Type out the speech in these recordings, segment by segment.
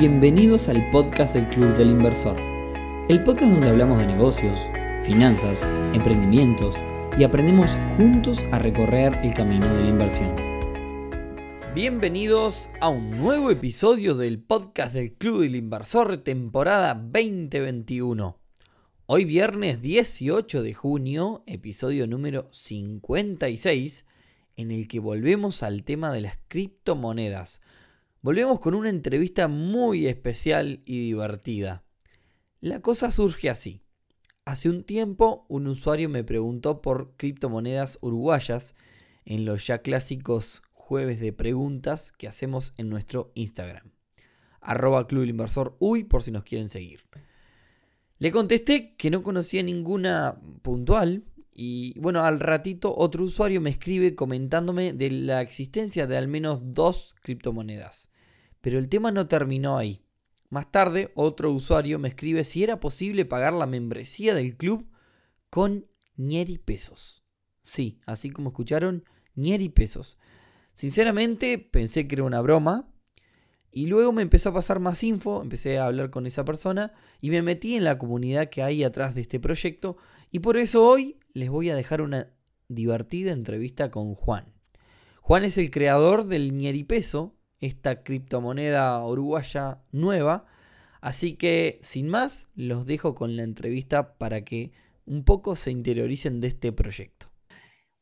Bienvenidos al podcast del Club del Inversor, el podcast donde hablamos de negocios, finanzas, emprendimientos y aprendemos juntos a recorrer el camino de la inversión. Bienvenidos a un nuevo episodio del podcast del Club del Inversor temporada 2021. Hoy viernes 18 de junio, episodio número 56, en el que volvemos al tema de las criptomonedas Volvemos con una entrevista muy especial y divertida. La cosa surge así. Hace un tiempo un usuario me preguntó por criptomonedas uruguayas en los ya clásicos jueves de preguntas que hacemos en nuestro Instagram. Arroba Club Inversor Uy por si nos quieren seguir. Le contesté que no conocía ninguna puntual y bueno, al ratito otro usuario me escribe comentándome de la existencia de al menos dos criptomonedas. Pero el tema no terminó ahí. Más tarde, otro usuario me escribe si era posible pagar la membresía del club con Nieri pesos. Sí, así como escucharon, Nieri pesos. Sinceramente pensé que era una broma y luego me empezó a pasar más info, empecé a hablar con esa persona y me metí en la comunidad que hay atrás de este proyecto y por eso hoy les voy a dejar una divertida entrevista con Juan. Juan es el creador del Nieri peso, esta criptomoneda uruguaya nueva. Así que, sin más, los dejo con la entrevista para que un poco se interioricen de este proyecto.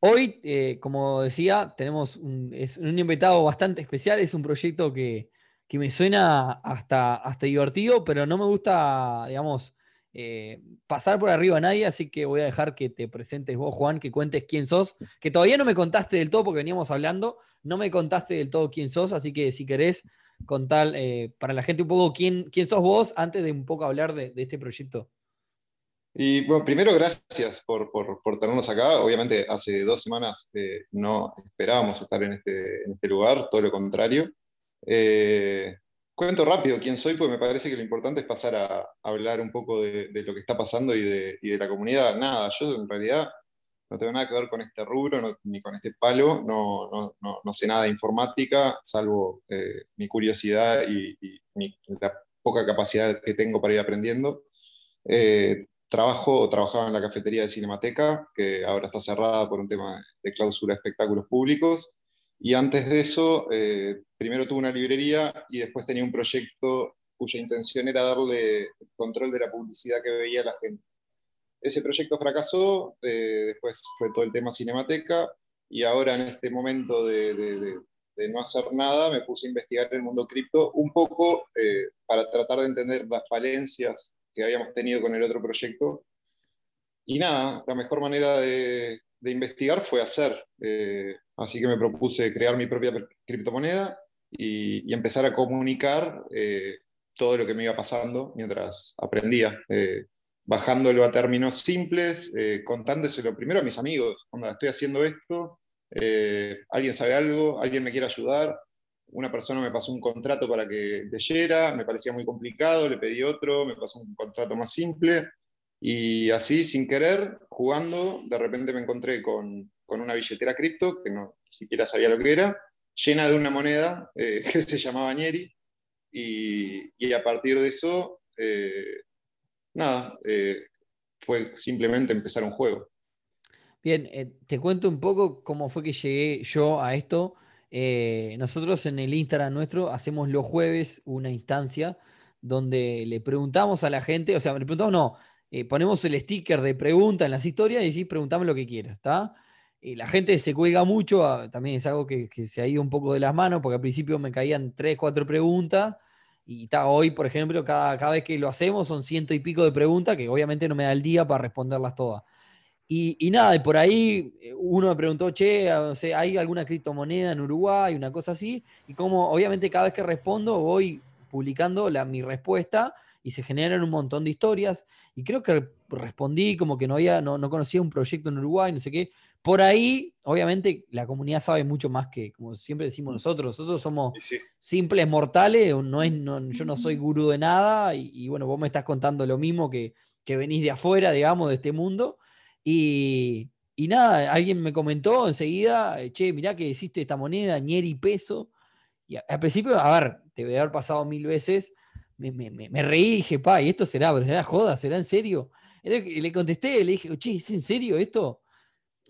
Hoy, eh, como decía, tenemos un, invitado bastante especial. Es un proyecto que, me suena hasta, hasta divertido, pero no me gusta, digamos, eh, pasar por arriba a nadie, así que voy a dejar que te presentes vos, Juan, que cuentes quién sos, que todavía no me contaste del todo porque veníamos hablando, no me contaste del todo quién sos, así que si querés contar eh, para la gente un poco quién, quién sos vos antes de un poco hablar de, este proyecto. Y bueno, primero gracias por, por, tenernos acá. Obviamente hace dos semanas eh, no esperábamos estar en este, en este, lugar, todo lo contrario. Eh, cuento rápido quién soy, porque me parece que lo importante es pasar a, hablar un poco de, lo que está pasando y de, y de, la comunidad. Nada, yo en realidad no tengo nada que ver con este rubro ni con este palo, no, no, sé nada de informática, salvo eh, mi curiosidad y, la poca capacidad que tengo para ir aprendiendo. Eh, trabajo o trabajaba en la cafetería de Cinemateca, que ahora está cerrada por un tema de cláusula de espectáculos públicos. Y antes de eso, eh, primero tuve una librería y después tenía un proyecto cuya intención era darle control de la publicidad que veía la gente. Ese proyecto fracasó, eh, después fue todo el tema Cinemateca, y ahora en este momento de, no hacer nada me puse a investigar el mundo cripto un poco eh, para tratar de entender las falencias que habíamos tenido con el otro proyecto. Y nada, la mejor manera de, investigar fue hacer. Eh, así que me propuse crear mi propia criptomoneda y, empezar a comunicar todo lo que me iba pasando mientras aprendía bajándolo a términos simples, eh, contándoselo primero a mis amigos, estoy haciendo esto, eh, alguien sabe algo, alguien me quiere ayudar, una persona me pasó un contrato para que leyera, me parecía muy complicado, le pedí otro, me pasó un contrato más simple, y así, sin querer, jugando, de repente me encontré con, una billetera cripto, que no siquiera sabía lo que era, llena de una moneda eh, que se llamaba Nieri, y, a partir de eso eh, nada, eh, fue simplemente empezar un juego. Bien, eh, te cuento un poco cómo fue que llegué yo a esto. Eh, nosotros en el Instagram nuestro hacemos los jueves una instancia donde le preguntamos a la gente, o sea, le preguntamos, no, ponemos el sticker de pregunta en las historias y decís, preguntame lo que quieras, ¿está? Y la gente se cuelga mucho, ah, también es algo que, que, se ha ido un poco de las manos, porque al principio me caían tres, cuatro preguntas, y está, hoy, por ejemplo, cada, cada vez que lo hacemos son ciento y pico de preguntas que obviamente no me da el día para responderlas todas. Y, y nada, y por ahí eh, uno me preguntó, che, ¿hay alguna criptomoneda en Uruguay? Una cosa así. Y como obviamente cada vez que respondo voy publicando la, mi respuesta y se generan un montón de historias. Y creo que respondí como que no, había, no, no conocía un proyecto en Uruguay, no sé qué. Por ahí, obviamente, la comunidad sabe mucho más que, como siempre decimos nosotros, nosotros somos simples mortales, no es, yo no soy gurú de nada y, bueno, vos me estás contando lo mismo que, que venís de afuera, digamos, de este mundo. Y, y nada, alguien me comentó enseguida, che, mirá que hiciste esta moneda, ñeri peso. Y al principio, a ver, te debe haber pasado mil veces me, reí y dije, pa, ¿y esto será, será joda? ¿Será en serio? Y le contesté, le dije, che, ¿es en serio esto?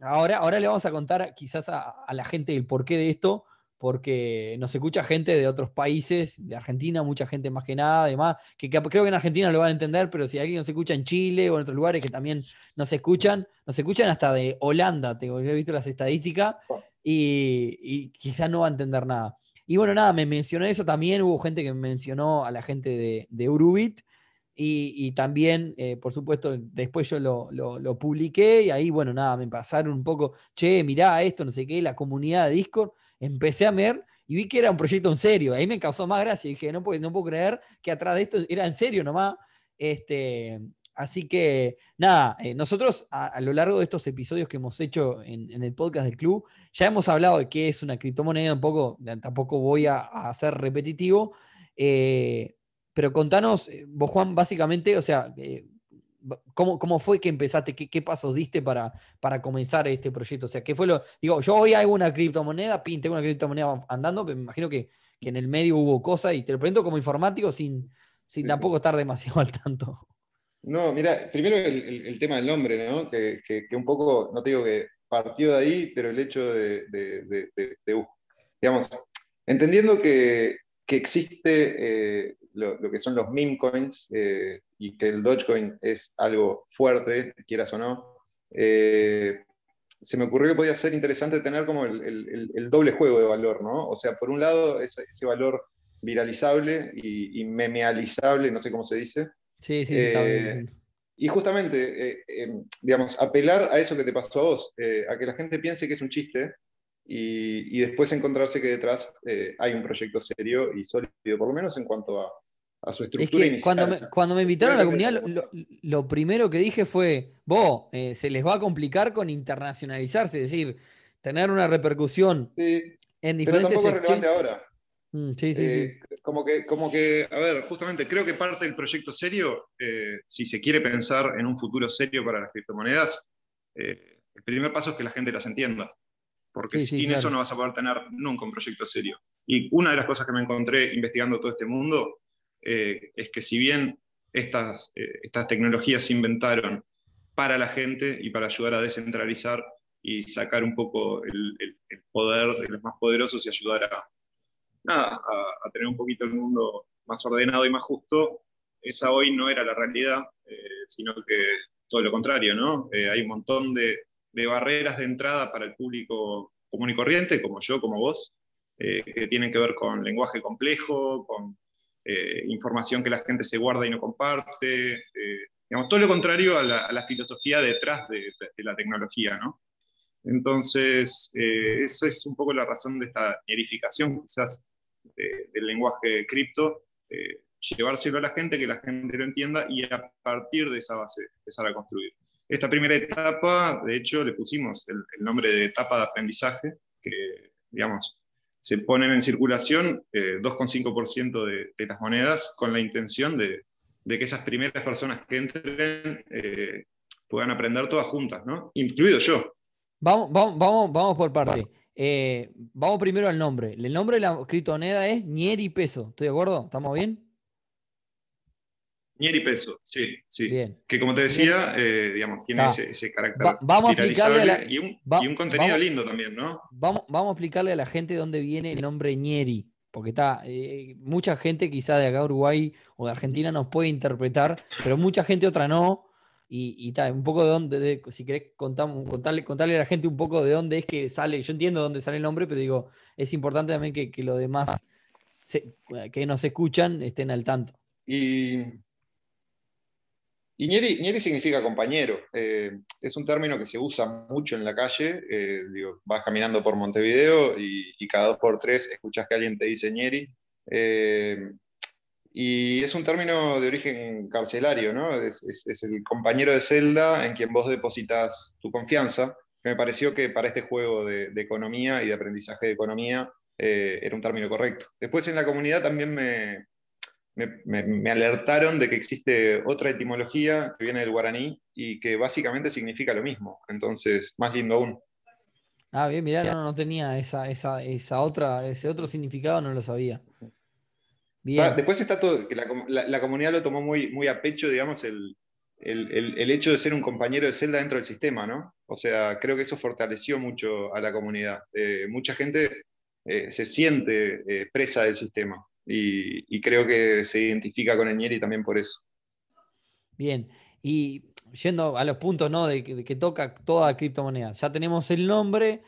Ahora, ahora le vamos a contar quizás a, la gente el porqué de esto, porque nos escucha gente de otros países, de Argentina, mucha gente más que nada, además, que, creo que en Argentina lo van a entender, pero si alguien nos escucha en Chile o en otros lugares que también nos escuchan, nos escuchan hasta de Holanda, tengo he visto las estadísticas, y, y quizás no va a entender nada. Y bueno, nada, me mencionó eso también, hubo gente que me mencionó a la gente de, de Urubit, y, también, eh, por supuesto, después yo lo, publiqué y ahí, bueno, nada, me pasaron un poco, che, mirá esto, no sé qué, la comunidad de Discord. Empecé a ver y vi que era un proyecto en serio. Ahí me causó más gracia. Dije, no puedo, no puedo creer que atrás de esto era en serio nomás. Este, así que, nada, eh, nosotros a, lo largo de estos episodios que hemos hecho en, el podcast del club, ya hemos hablado de qué es una criptomoneda, un poco, tampoco voy a, a ser repetitivo. Eh, pero contanos, eh, vos Juan, básicamente, o sea, eh, ¿cómo, fue que empezaste? ¿Qué, pasos diste para, para comenzar este proyecto? O sea, ¿qué fue lo...? Digo, yo hoy hago una criptomoneda, pinte una criptomoneda andando, pero me imagino que, en el medio hubo cosas y te lo pregunto como informático sin, sin tampoco estar demasiado al tanto. No, mira, primero el, tema del nombre, ¿no? Que, un poco, no te digo que partió de ahí, pero el hecho de, digamos, entendiendo que, existe eh, lo, que son los meme coins eh, y que el Dogecoin es algo fuerte, quieras o no, eh, se me ocurrió que podía ser interesante tener como el, doble juego de valor, ¿no? O sea, por un lado, ese, valor viralizable y, memealizable, no sé cómo se dice. Sí, sí, está bien. Eh, y justamente, em, digamos, apelar a eso que te pasó a vos, a que la gente piense que es un chiste y, después encontrarse que detrás hay un proyecto serio y sólido, por lo menos en cuanto a, a su estructura es que Cuando me, cuando me invitaron a la comunidad, lo, primero que dije fue, vos, eh, se les va a complicar con internacionalizarse, es decir, tener una repercusión en diferentes... Pero tampoco es relevante ahora. Mm, sí, sí, eh, Como, que, como que, a ver, justamente creo que parte del proyecto serio, eh, si se quiere pensar en un futuro serio para las criptomonedas, el primer paso es que la gente las entienda. Porque sin eso no vas a poder tener nunca un proyecto serio. Y una de las cosas que me encontré investigando todo este mundo eh, es que si bien estas, eh, estas tecnologías se inventaron para la gente y para ayudar a descentralizar y sacar un poco el, poder de los más poderosos y ayudar a, a, tener un poquito el mundo más ordenado y más justo, esa hoy no era la realidad, eh, sino que todo lo contrario, ¿no? hay un montón de, de, barreras de entrada para el público común y corriente, como yo, como vos, que tienen que ver con lenguaje complejo, con eh, información que la gente se guarda y no comparte, eh, digamos, todo lo contrario a la, filosofía detrás de, la tecnología, ¿no? Entonces, eh, esa es un poco la razón de esta erificación quizás del lenguaje cripto, llevárselo a la gente, que la gente lo entienda y a partir de esa base empezar a construir. Esta primera etapa, de hecho, le pusimos el, el nombre de etapa de aprendizaje, que, digamos, se ponen en circulación 2,5% eh, de, las monedas con la intención de, que esas primeras personas que entren eh, puedan aprender todas juntas, ¿no? Incluido yo. Vamos, vamos, vamos, por parte. Eh, vamos primero al nombre. El nombre de la criptomoneda es Nieri Peso. ¿Estoy de acuerdo? ¿Estamos bien? Nieri Peso, sí, sí. Bien. Que como te decía, eh, digamos, tiene ese, carácter vamos a explicarle y, un, contenido lindo también, ¿no? Vamos, vamos a explicarle a la gente dónde viene el nombre Nieri. Porque está, eh, mucha gente quizá de acá Uruguay o de Argentina nos puede interpretar, pero mucha gente otra no. Y, está, un poco de dónde, si querés contamos, contarle, contarle a la gente un poco de dónde es que sale. Yo entiendo dónde sale el nombre, pero digo, es importante también que, que los demás que nos escuchan estén al tanto. Y y Nieri, significa compañero. Eh, es un término que se usa mucho en la calle. Eh, vas caminando por Montevideo y, cada dos por tres escuchas que alguien te dice Nieri. Eh, y es un término de origen carcelario, ¿no? Es, el compañero de celda en quien vos depositas tu confianza. me pareció que para este juego de, de economía y de aprendizaje de economía era un término correcto. Después en la comunidad también me, me, alertaron de que existe otra etimología que viene del guaraní y que básicamente significa lo mismo. Entonces, más lindo aún. Ah, bien, mirá, no, no tenía esa, esa, esa, otra, ese otro significado, no lo sabía. después está todo, que la, comunidad lo tomó muy, muy a pecho, digamos, el, hecho de ser un compañero de celda dentro del sistema, ¿no? O sea, creo que eso fortaleció mucho a la comunidad. Eh, mucha gente eh, se siente eh, presa del sistema y, creo que se identifica con Eñeri también por eso. Bien, y yendo a los puntos ¿no? de, que, toca toda criptomoneda, ya tenemos el nombre.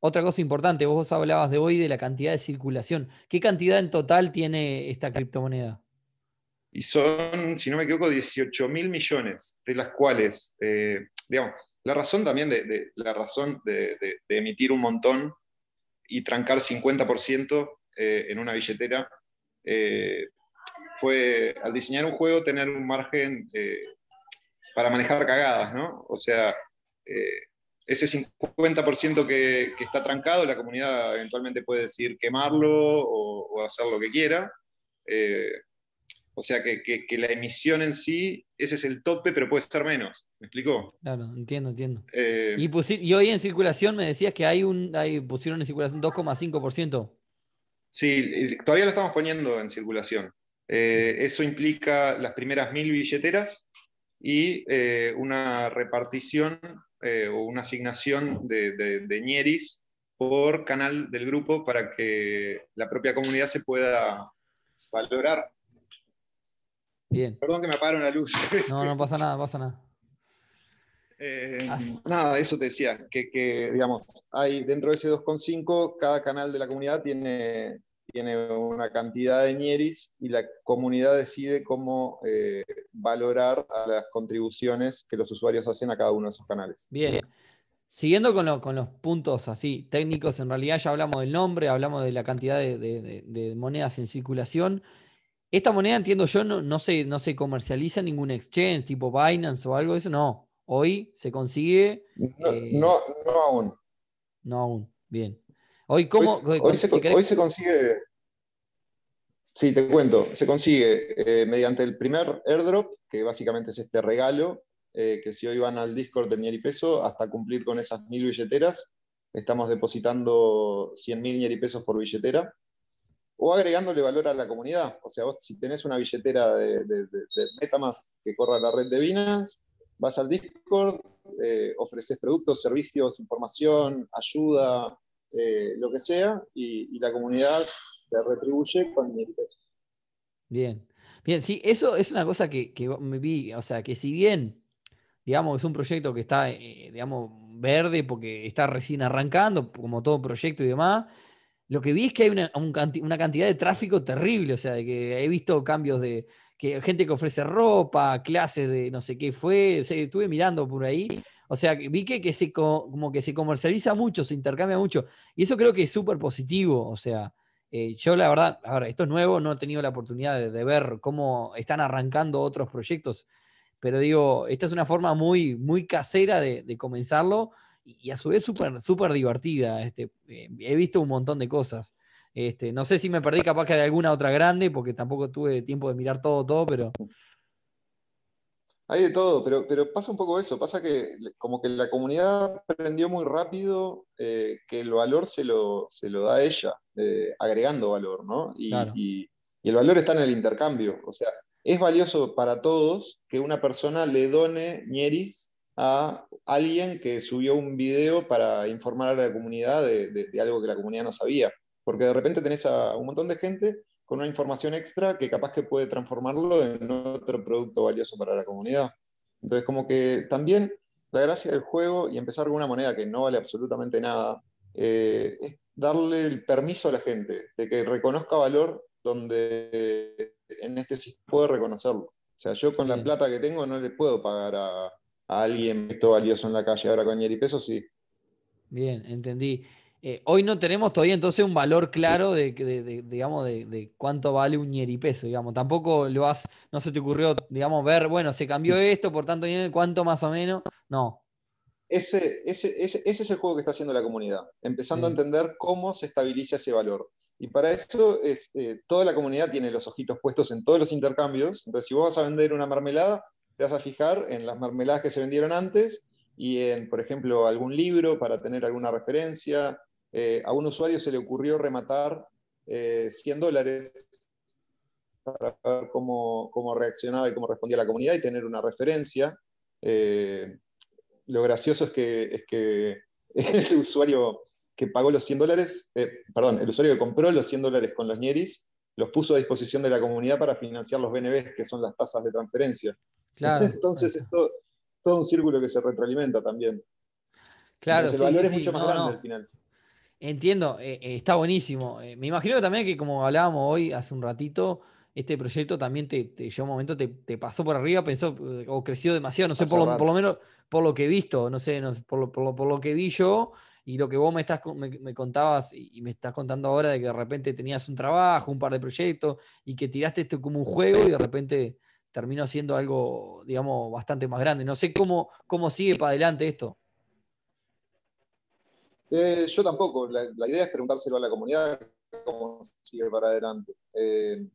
Otra cosa importante, vos hablabas de hoy de la cantidad de circulación. ¿Qué cantidad en total tiene esta criptomoneda? Y son, si no me equivoco, 18 mil millones, de las cuales, eh, digamos, la razón también de, la razón de, emitir un montón y trancar 50% eh, en una billetera eh, fue al diseñar un juego tener un margen para manejar cagadas, ¿no? O sea, ese 50% que, que, está trancado, la comunidad eventualmente puede decidir quemarlo o, hacer lo que quiera. Eh, o sea que, la emisión en sí, ese es el tope, pero puede ser menos. ¿Me explicó? Claro, entiendo, entiendo. Eh, y, hoy en circulación me decías que hay un, hay, pusieron en circulación 2,5%. Sí, todavía lo estamos poniendo en circulación. Eh, eso implica las primeras mil billeteras y una repartición eh, o una asignación de, de, ñeris por canal del grupo para que la propia comunidad se pueda valorar. Bien. Perdón que me apagaron la luz. No, no pasa nada, pasa nada. Eh, nada, eso te decía, que, que, digamos, hay dentro de ese 2,5, cada canal de la comunidad tiene tiene una cantidad de ñeris y la comunidad decide cómo eh, valorar a las contribuciones que los usuarios hacen a cada uno de esos canales. Bien. Siguiendo con, con los puntos así técnicos, en realidad ya hablamos del nombre, hablamos de la cantidad de, monedas en circulación. Esta moneda, entiendo yo, no, no, se, no se comercializa en ningún exchange tipo Binance o algo de eso, no. Hoy se consigue. No, eh, no, aún. No aún, bien. Hoy, ¿cómo, hoy, se, consigue, Sí, te cuento. Se consigue eh, mediante el primer airdrop, que básicamente es este regalo, eh, que si hoy van al Discord del Nieri Peso, hasta cumplir con esas mil billeteras, estamos depositando 100 mil Nieri Pesos por billetera, o agregándole valor a la comunidad. O sea, vos si tenés una billetera de, de, Metamask que corra la red de Binance, vas al Discord, eh, ofreces productos, servicios, información, ayuda, lo que sea, y la comunidad se retribuye con mil pesos. Bien. Bien, sí, eso es una cosa que, me vi, o sea, que si bien, digamos, es un proyecto que está, eh, digamos, verde porque está recién arrancando, como todo proyecto y demás, lo que vi es que hay una, una cantidad de tráfico terrible, o sea, de que he visto cambios de que gente que ofrece ropa, clases de no sé qué fue, estuve mirando por ahí, o sea, vi que, que se, como que se comercializa mucho, se intercambia mucho, y eso creo que es súper positivo, o sea, eh, yo la verdad, ahora, esto es nuevo, no he tenido la oportunidad de, ver cómo están arrancando otros proyectos, pero digo, esta es una forma muy, muy casera de, comenzarlo y, a su vez súper super divertida. Este, eh, he visto un montón de cosas. Este, no sé si me perdí capaz que de alguna otra grande, porque tampoco tuve tiempo de mirar todo, todo, pero hay de todo, pero, pero pasa un poco eso, pasa que como que la comunidad aprendió muy rápido eh, que el valor se lo, se lo da ella, eh, agregando valor, ¿no? Y, el valor está en el intercambio, o sea, es valioso para todos que una persona le done ñeris a alguien que subió un video para informar a la comunidad de, de algo que la comunidad no sabía, porque de repente tenés a un montón de gente con una información extra que capaz que puede transformarlo en otro producto valioso para la comunidad. Entonces, como que también la gracia del juego y empezar con una moneda que no vale absolutamente nada, eh, es darle el permiso a la gente de que reconozca valor donde en este sistema puede reconocerlo. O sea, yo con la plata que tengo no le puedo pagar a, alguien esto valioso en la calle. Ahora con y peso sí. Bien, entendí. Eh, hoy no tenemos todavía entonces un valor claro de, digamos, de, cuánto vale un ñeripeso, digamos. Tampoco lo has, no se te ocurrió, digamos, ver, bueno, se cambió esto, por tanto, ¿cuánto más o menos? No. Ese, ese, ese, es el juego que está haciendo la comunidad, empezando a entender cómo se estabiliza ese valor. Y para eso es, eh, toda la comunidad tiene los ojitos puestos en todos los intercambios. Entonces, si vos vas a vender una mermelada, te vas a fijar en las mermeladas que se vendieron antes y en, por ejemplo, algún libro para tener alguna referencia, eh, a un usuario se le ocurrió rematar 100 dólares para ver cómo, cómo, reaccionaba y cómo respondía la comunidad y tener una referencia. lo gracioso es que, es que el usuario que pagó los 100 dólares, perdón, el usuario que compró los 100 dólares con los Nieris, los puso a disposición de la comunidad para financiar los BNBs, que son las tasas de transferencia. Entonces es todo, un círculo que se retroalimenta también. Claro, el valor es mucho más grande al final. Entiendo, eh, eh, está buenísimo. Eh, me imagino también que como hablábamos hoy hace un ratito, este proyecto también te, te llegó un momento, te, pasó por arriba, pensó o creció demasiado, no sé, por lo, menos por lo que he visto, no sé, por, por, lo, que vi yo, y lo que vos me, estás, me, contabas y me estás contando ahora de que de repente tenías un trabajo, un par de proyectos y que tiraste esto como un juego y de repente terminó siendo algo, digamos, bastante más grande. No sé cómo, cómo sigue para adelante esto. Eh, yo tampoco. La, idea es preguntárselo a la comunidad cómo sigue para adelante. Eh,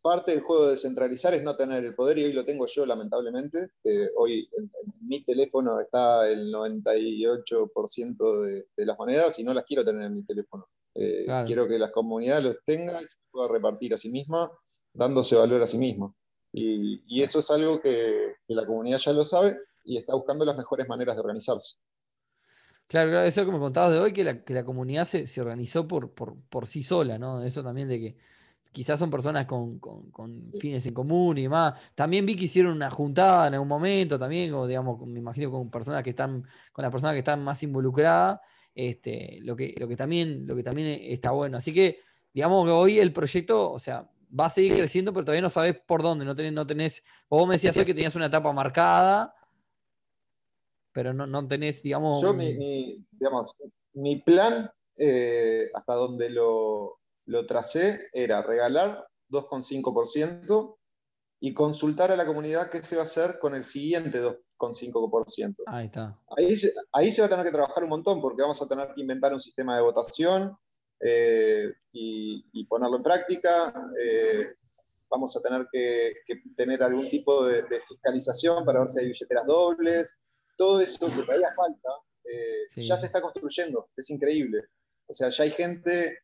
parte del juego de descentralizar es no tener el poder y hoy lo tengo yo lamentablemente. hoy en, mi teléfono está el 98% de, de, las monedas y no las quiero tener en mi teléfono. Eh, quiero que las comunidades los tengan y se pueda repartir a sí misma, dándose valor a sí misma. Y, eso es algo que, la comunidad ya lo sabe y está buscando las mejores maneras de organizarse. Claro, claro, eso que me contabas de hoy, que la, comunidad se, organizó por, por, sí sola, ¿no? Eso también de que quizás son personas con, fines en común y demás. También vi que hicieron una juntada en algún momento, también, o digamos, me imagino con personas que están, con las personas que están más involucradas, este, lo, que, lo, que también, lo que también está bueno. Así que, digamos que hoy el proyecto, o sea, va a seguir creciendo, pero todavía no sabes por dónde, no tenés, no tenés, vos me decías hoy que tenías una etapa marcada, pero no, no tenés, digamos... Yo, mi, digamos, mi plan, eh, hasta donde lo, lo tracé, era regalar 2,5% y consultar a la comunidad qué se va a hacer con el siguiente 2,5%. Ahí está. Ahí ahí se va a tener que trabajar un montón porque vamos a tener que inventar un sistema de votación eh, y, ponerlo en práctica. Eh, vamos a tener que, tener algún tipo de, fiscalización para ver si hay billeteras dobles. Todo eso que todavía falta, eh, ya se está construyendo, es increíble. O sea, ya hay gente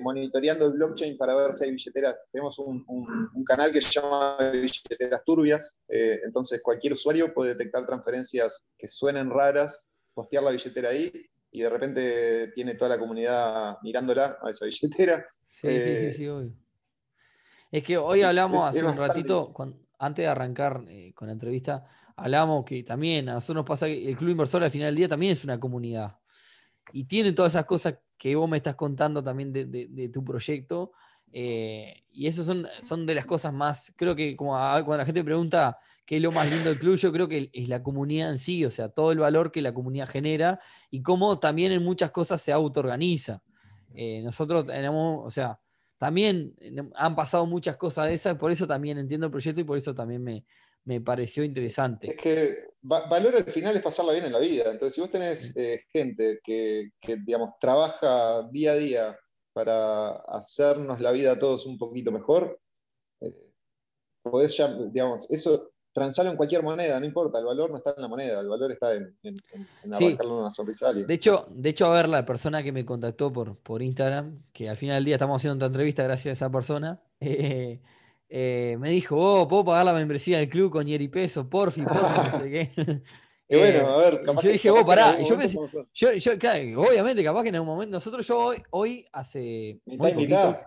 monitoreando el blockchain para ver si hay billeteras. Tenemos un, un canal que se llama Billeteras Turbias, entonces cualquier usuario puede detectar transferencias que suenen raras, postear la billetera ahí y de repente tiene toda la comunidad mirándola a esa billetera. Sí, sí, sí, sí, obvio. Es que hoy hablamos hace un ratito, antes de arrancar eh, con la entrevista, hablamos que también a nosotros nos pasa que el Club Inversor al final del día también es una comunidad. Y tiene todas esas cosas que vos me estás contando también de, tu proyecto. Eh, y esas son, son de las cosas más, creo que como cuando la gente pregunta que es lo más lindo del club, yo creo que es la comunidad en sí, o sea, todo el valor que la comunidad genera y cómo también en muchas cosas se autoorganiza. Eh, nosotros tenemos, o sea, también han pasado muchas cosas de esas, por eso también entiendo el proyecto y por eso también me, pareció interesante. Es que valor al final es pasarla bien en la vida. Entonces, si vos tenés eh, gente que, digamos, trabaja día a día para hacernos la vida a todos un poquito mejor, eh, podés ya, digamos, eso transalo en cualquier moneda, no importa, el valor no está en la moneda, el valor está en, en, una sonrisa. De hecho, de hecho, a ver, la persona que me contactó por, por Instagram, que al final del día estamos haciendo esta entrevista gracias a esa persona, eh, eh, me dijo, oh, ¿puedo pagar la membresía del club con Yeri Peso? Porfi, porfi, no sé qué. Y bueno, a ver, capaz yo dije, vos, pará. Yo pensé, yo, yo, claro, obviamente, capaz que en algún momento, nosotros yo hoy, hoy hace muy poquito,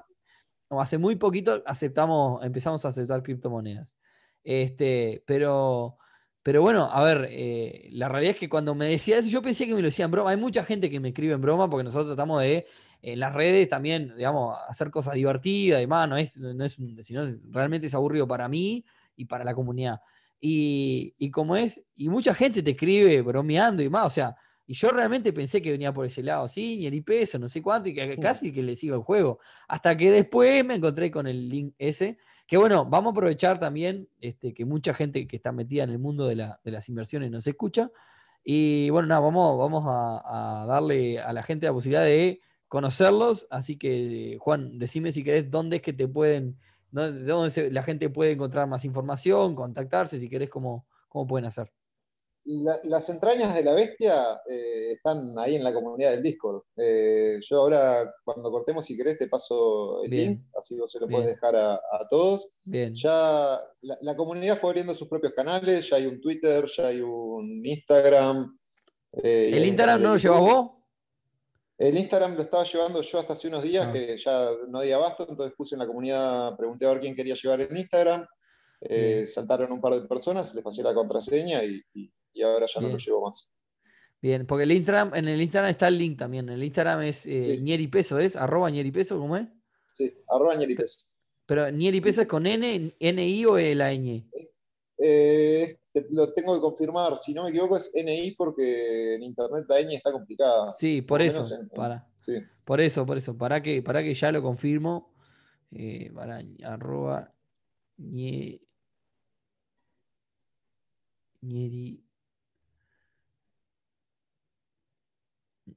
hace muy poquito aceptamos, empezamos a aceptar criptomonedas. Este, pero, pero bueno, a ver, eh, la realidad es que cuando me decía eso, yo pensé que me lo decía en broma. Hay mucha gente que me escribe en broma porque nosotros tratamos de en las redes también, digamos, hacer cosas divertidas y demás, no es, no es, sino realmente es aburrido para mí y para la comunidad. Y, y como es, y mucha gente te escribe bromeando y más, o sea, y yo realmente pensé que venía por ese lado, sí, ni el peso, no sé cuánto, y que casi que le sigo el juego. Hasta que después me encontré con el link ese que bueno, vamos a aprovechar también este, que mucha gente que está metida en el mundo de, las inversiones nos escucha. Y bueno, nada, vamos, vamos a, darle a la gente la posibilidad de conocerlos. Así que, Juan, decime si querés dónde es que te pueden, dónde, la gente puede encontrar más información, contactarse, si querés, cómo, cómo pueden hacer. Las entrañas de la bestia eh, están ahí en la comunidad del Discord. Eh, yo ahora, cuando cortemos, si querés, te paso el link, así vos se lo puedes dejar a, todos. Bien. Ya la, comunidad fue abriendo sus propios canales, ya hay un Twitter, ya hay un Instagram. Eh, ¿El Instagram no lo llevas vos? El Instagram lo estaba llevando yo hasta hace unos días, ah. que ya no había abasto, entonces puse en la comunidad, pregunté a ver quién quería llevar el Instagram. saltaron un par de personas, les pasé la contraseña y y ahora ya no lo llevo más. Bien, porque el Instagram, en el Instagram está el link también. En el Instagram es eh, Peso, ¿es? Arroba Peso, ¿cómo es? Sí, arroba Peso. Pero Peso es con N, NI o la ñ. Eh, lo tengo que confirmar. Si no me equivoco, es NI porque en internet la ñ está complicada. Sí, por eso. para. Por eso, por eso. Para que, para que ya lo confirmo. Eh, para arroba Nieri.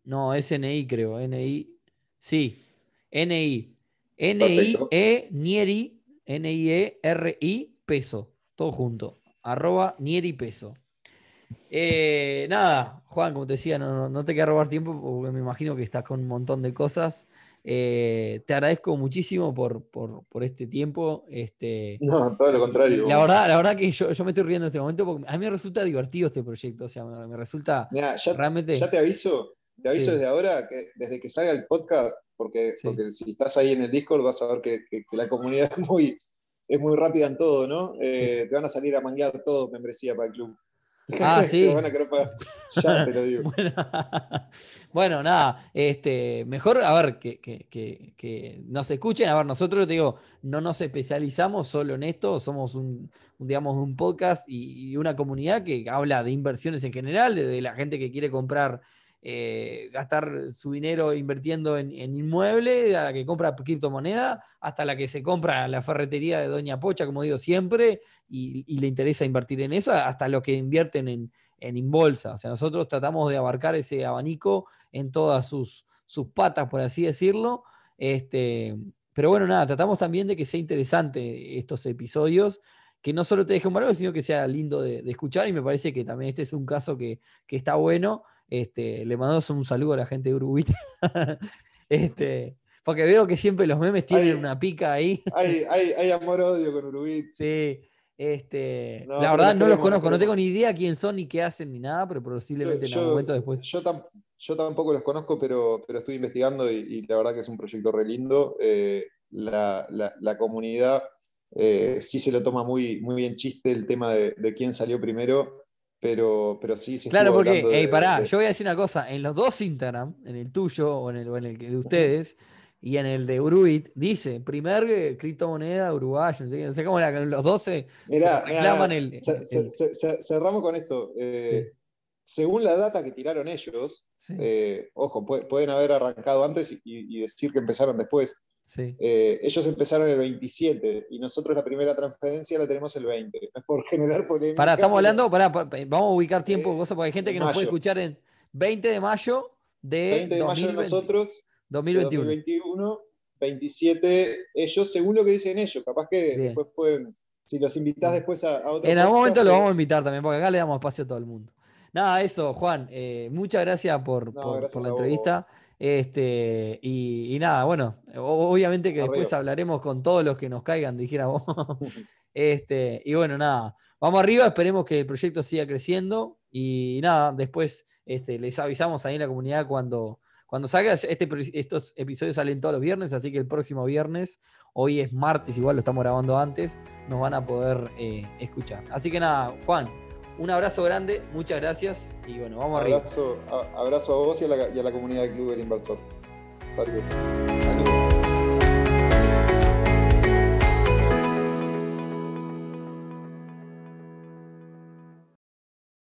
No, es NI creo. NI. Sí. NI. N-I-E, Nieri, N-I-E-R-I, peso. Todo junto. Arroba Nieri peso. Eh, nada, Juan, como te decía, no, no, te quiero robar tiempo porque me imagino que estás con un montón de cosas. Eh, te agradezco muchísimo por, este tiempo. Este, no, todo lo contrario. La verdad, la verdad que yo, me estoy riendo en este momento porque a mí me resulta divertido este proyecto. O sea, me, resulta ya, realmente. Ya te aviso, te aviso desde ahora, que desde que salga el podcast, porque, porque si estás ahí en el Discord vas a ver que, la comunidad es muy, es muy rápida en todo, ¿no? Eh, te van a salir a manguear todo membresía para el club. Ah, sí. ya te lo digo. Bueno, nada, este, mejor, a ver, que, que, que, nos escuchen. A ver, nosotros, te digo, no nos especializamos solo en esto, somos un, digamos, un podcast y, una comunidad que habla de inversiones en general, de la gente que quiere comprar eh, gastar su dinero invirtiendo en, inmueble, a la que compra criptomoneda, hasta la que se compra la ferretería de Doña Pocha, como digo siempre, y, le interesa invertir en eso, hasta los que invierten en, en bolsa. O sea, nosotros tratamos de abarcar ese abanico en todas sus, sus patas, por así decirlo. Este, pero bueno, nada, tratamos también de que sea interesante estos episodios que no solo te deje un valor, sino que sea lindo de, escuchar. Y me parece que también este es un caso que, que está bueno. Este, le mandamos un saludo a la gente de Uruguay. este, porque veo que siempre los memes tienen una pica ahí. hay, hay, amor-odio con Uruguay. Sí. Este, la verdad no los conozco, no tengo ni idea quién son ni qué hacen ni nada, pero posiblemente en algún momento después. Yo, yo, tampoco los conozco, pero, pero estoy investigando y, la verdad que es un proyecto re lindo. Eh, la, la, comunidad eh, sí se lo toma muy, muy bien chiste el tema de, de quién salió primero pero, pero sí, sí. Claro, porque, hey, pará, yo voy a decir una cosa, en los dos Instagram, en el tuyo o en el, en el de ustedes, y en el de Uruit, dice, primer eh, criptomoneda uruguayo, no sé, cómo era, los 12 reclaman el, Cerramos con esto. Eh, según la data que tiraron ellos, eh, ojo, pueden haber arrancado antes y, decir que empezaron después. Eh, ellos empezaron el 27 y nosotros la primera transferencia la tenemos el 20. por generar polémica. Para, estamos hablando, para, vamos a ubicar tiempo, eh, porque hay gente que nos puede escuchar en 20 de mayo de, 20 de mayo nosotros, 2021. 2021. 27 ellos, según lo que dicen ellos, capaz que después pueden, si los invitas después a, a En algún momento lo vamos a invitar también, porque acá le damos espacio a todo el mundo. Nada, eso, Juan, eh, muchas gracias por, por la entrevista. Este, y, nada, bueno, obviamente que después hablaremos con todos los que nos caigan, dijéramos. este, y bueno, nada, vamos arriba, esperemos que el proyecto siga creciendo y nada, después este, les avisamos ahí en la comunidad cuando, cuando salga. Este, estos episodios salen todos los viernes, así que el próximo viernes, hoy es martes, igual lo estamos grabando antes, nos van a poder eh, escuchar. Así que nada, Juan, un abrazo grande, muchas gracias y bueno, vamos abrazo, arriba. abrazo a vos y a la, y a la comunidad del Club del Inversor. Saludos. Saludos.